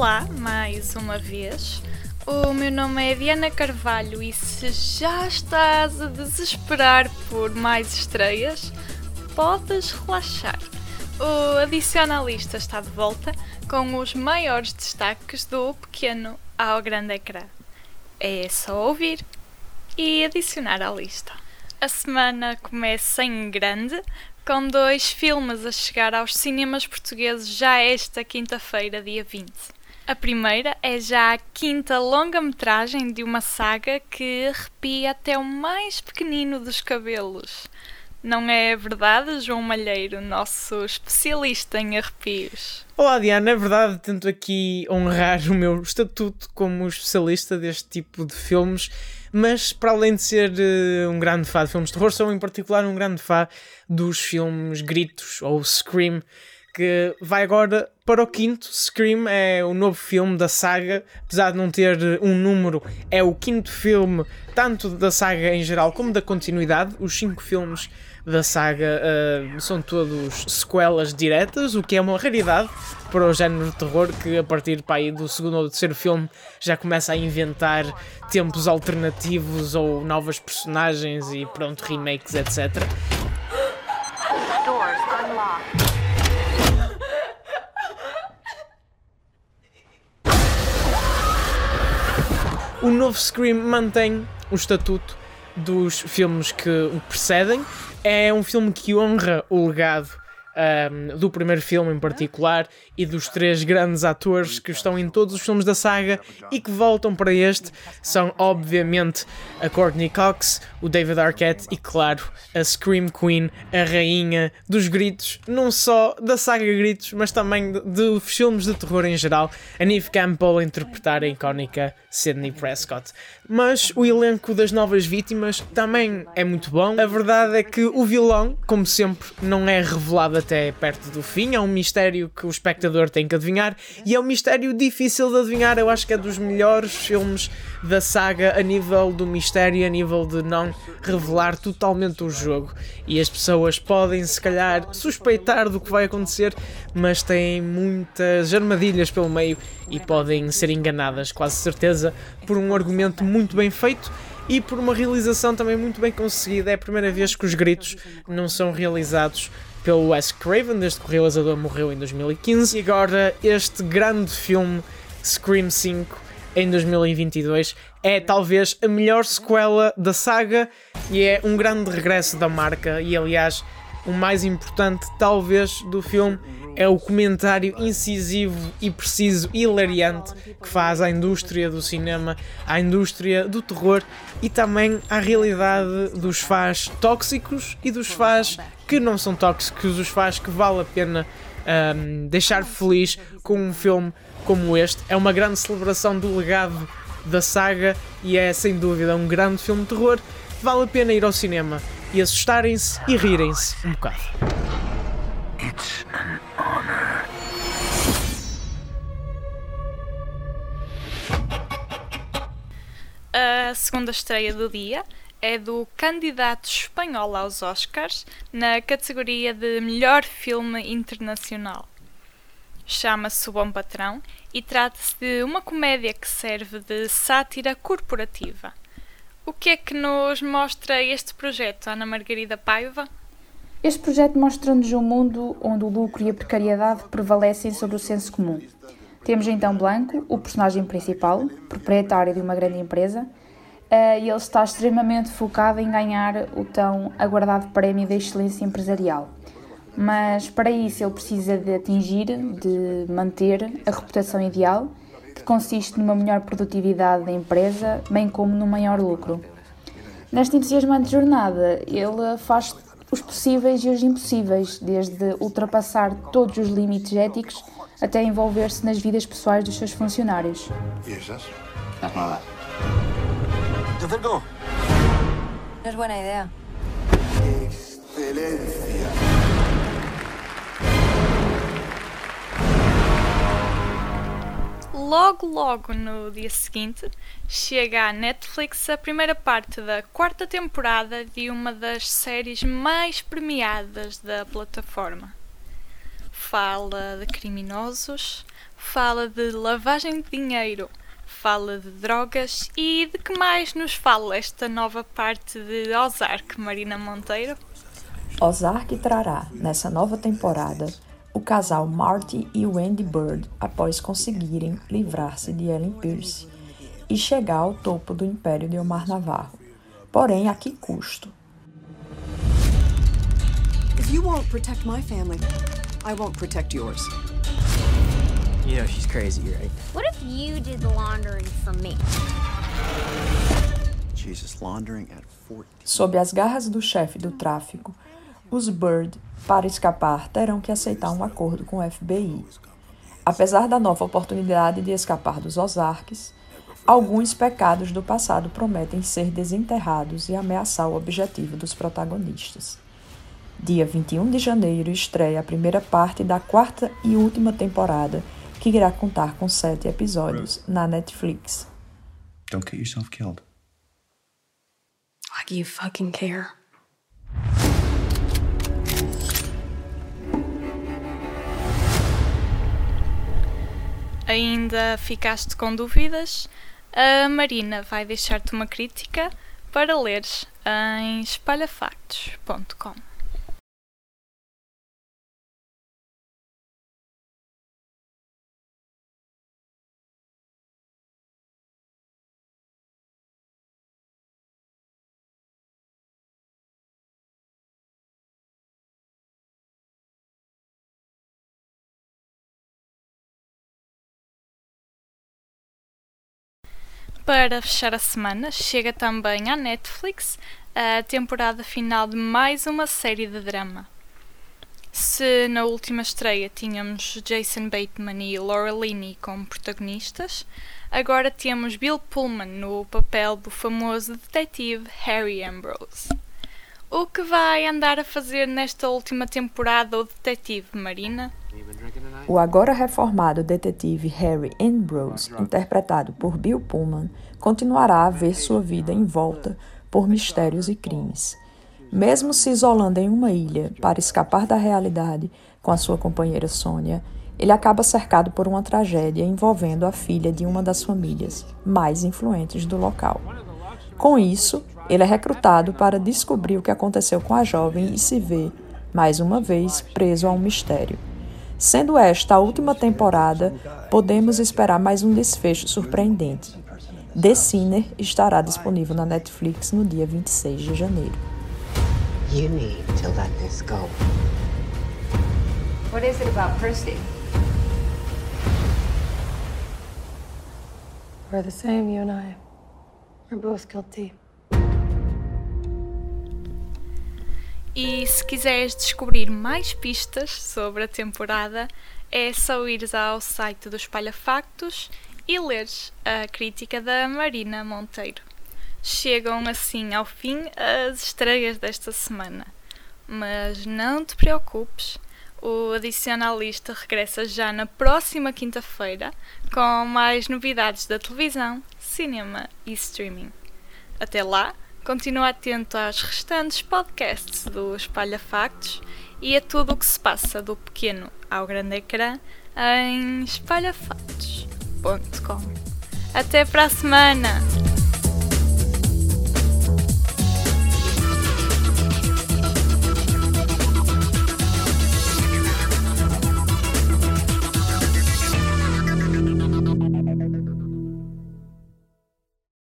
Olá, mais uma vez. O meu nome é Diana Carvalho e se já estás a desesperar por mais estreias, podes relaxar. O Adicionalista está de volta com os maiores destaques do pequeno ao grande ecrã. É só ouvir e adicionar à lista. A semana começa em grande, com dois filmes a chegar aos cinemas portugueses já esta quinta-feira, dia 20. A primeira é já a quinta longa-metragem de uma saga que arrepia até o mais pequenino dos cabelos. Não é verdade, João Malheiro, nosso especialista em arrepios? Olá, Diana, é verdade, tento aqui honrar o meu estatuto como especialista deste tipo de filmes, mas para além de ser uh, um grande fã de filmes de terror, sou em particular um grande fã dos filmes Gritos ou Scream, que vai agora para o quinto. Scream é o novo filme da saga, apesar de não ter um número, é o quinto filme, tanto da saga em geral como da continuidade. Os cinco filmes da saga uh, são todos sequelas diretas, o que é uma raridade para o género de terror que a partir do segundo ou terceiro filme já começa a inventar tempos alternativos ou novas personagens e pronto, remakes, etc. O novo Scream mantém o estatuto dos filmes que o precedem. É um filme que honra o legado um, do primeiro filme em particular e dos três grandes atores que estão em todos os filmes da saga e que voltam para este são obviamente a Courtney Cox, o David Arquette e claro a Scream Queen, a rainha dos gritos, não só da saga Gritos, mas também de, de filmes de terror em geral, a Neve Campbell a interpretar a icónica Sidney Prescott. Mas o elenco das novas vítimas também é muito bom. A verdade é que o vilão, como sempre, não é revelado até perto do fim. É um mistério que o espectador tem que adivinhar e é um mistério difícil de adivinhar. Eu acho que é dos melhores filmes da saga a nível do mistério, a nível de não revelar totalmente o jogo. E as pessoas podem, se calhar, suspeitar do que vai acontecer, mas têm muitas armadilhas pelo meio e podem ser enganadas, quase certeza, por um argumento muito bem feito e por uma realização também muito bem conseguida. É a primeira vez que os gritos não são realizados pelo Wes Craven, desde que o realizador morreu em 2015. E agora este grande filme, Scream 5, em 2022, é talvez a melhor sequela da saga e é um grande regresso da marca. E aliás, o mais importante, talvez, do filme é o comentário incisivo e preciso e hilariante que faz à indústria do cinema, à indústria do terror e também à realidade dos fãs tóxicos e dos fãs que não são tóxicos, os fãs que vale a pena um, deixar feliz com um filme como este. É uma grande celebração do legado da saga e é sem dúvida um grande filme de terror. Vale a pena ir ao cinema e assustarem-se e rirem-se um bocado. It's an honor. A segunda estreia do dia é do candidato espanhol aos Oscars na categoria de melhor filme internacional. Chama-se O Bom Patrão e trata-se de uma comédia que serve de sátira corporativa. O que é que nos mostra este projeto, Ana Margarida Paiva? Este projeto mostra-nos um mundo onde o lucro e a precariedade prevalecem sobre o senso comum. Temos então Blanco, o personagem principal, proprietário de uma grande empresa, eh, e ele está extremamente focado em ganhar o tão aguardado prémio da excelência empresarial. Mas para isso ele precisa de atingir, de manter a reputação ideal que consiste numa melhor produtividade da empresa, bem como no maior lucro. Nesta entusiasmante jornada, ele faz os possíveis e os impossíveis, desde ultrapassar todos os limites éticos até envolver-se nas vidas pessoais dos seus funcionários. E essas? Las nuevas. ¿Te acerco? No es buena idea. Excelência. Logo, logo no dia seguinte, chega à Netflix a primeira parte da quarta temporada de uma das séries mais premiadas da plataforma. fala de criminosos, fala de lavagem de dinheiro, fala de drogas e de que mais nos fala esta nova parte de Ozark, Marina Monteiro? Ozark trará, nessa nova temporada, o casal Marty e Wendy Bird após conseguirem livrar-se de Ellen Pierce e chegar ao topo do império de Omar Navarro. Porém, a que custo? If you won't protect my family, I won't protect yours. You know she's crazy, right? What if you did the laundering for me? Jesus, laundering at 14. Sob as garras do chefe do tráfico, os Bird, para escapar, terão que aceitar um acordo com o FBI. Apesar da nova oportunidade de escapar dos Ozarks, alguns pecados do passado prometem ser desenterrados e ameaçar o objetivo dos protagonistas. Dia 21 de janeiro estreia a primeira parte da quarta e última temporada, que irá contar com sete episódios na Netflix. Don't get yourself killed. Like you fucking care. Ainda ficaste com dúvidas? A Marina vai deixar-te uma crítica para leres em espalhafactos.com. Para fechar a semana, chega também à Netflix a temporada final de mais uma série de drama. Se na última estreia tínhamos Jason Bateman e Laura Linney como protagonistas, agora temos Bill Pullman no papel do famoso detetive Harry Ambrose. O que vai andar a fazer nesta última temporada o detetive Marina? O agora reformado detetive Harry Ambrose, interpretado por Bill Pullman, continuará a ver sua vida envolta por mistérios e crimes. Mesmo se isolando em uma ilha para escapar da realidade com a sua companheira Sônia, ele acaba cercado por uma tragédia envolvendo a filha de uma das famílias mais influentes do local. Com isso, ele é recrutado para descobrir o que aconteceu com a jovem e se vê, mais uma vez, preso a um mistério. Sendo esta a última temporada, podemos esperar mais um desfecho surpreendente. The Sinner estará disponível na Netflix no dia 26 de janeiro. You need to let this go. What is it about Percy? We're the same, you and I. We're both guilty. E se quiseres descobrir mais pistas sobre a temporada, é só ires ao site do Espalha Factos e leres a crítica da Marina Monteiro. Chegam assim ao fim as estreias desta semana. Mas não te preocupes, o Adicionalista regressa já na próxima quinta-feira com mais novidades da televisão, cinema e streaming. Até lá, continua atento aos restantes podcasts do Espalha Factos e a tudo o que se passa do pequeno ao grande ecrã em espalhafactos.com. Até para a semana!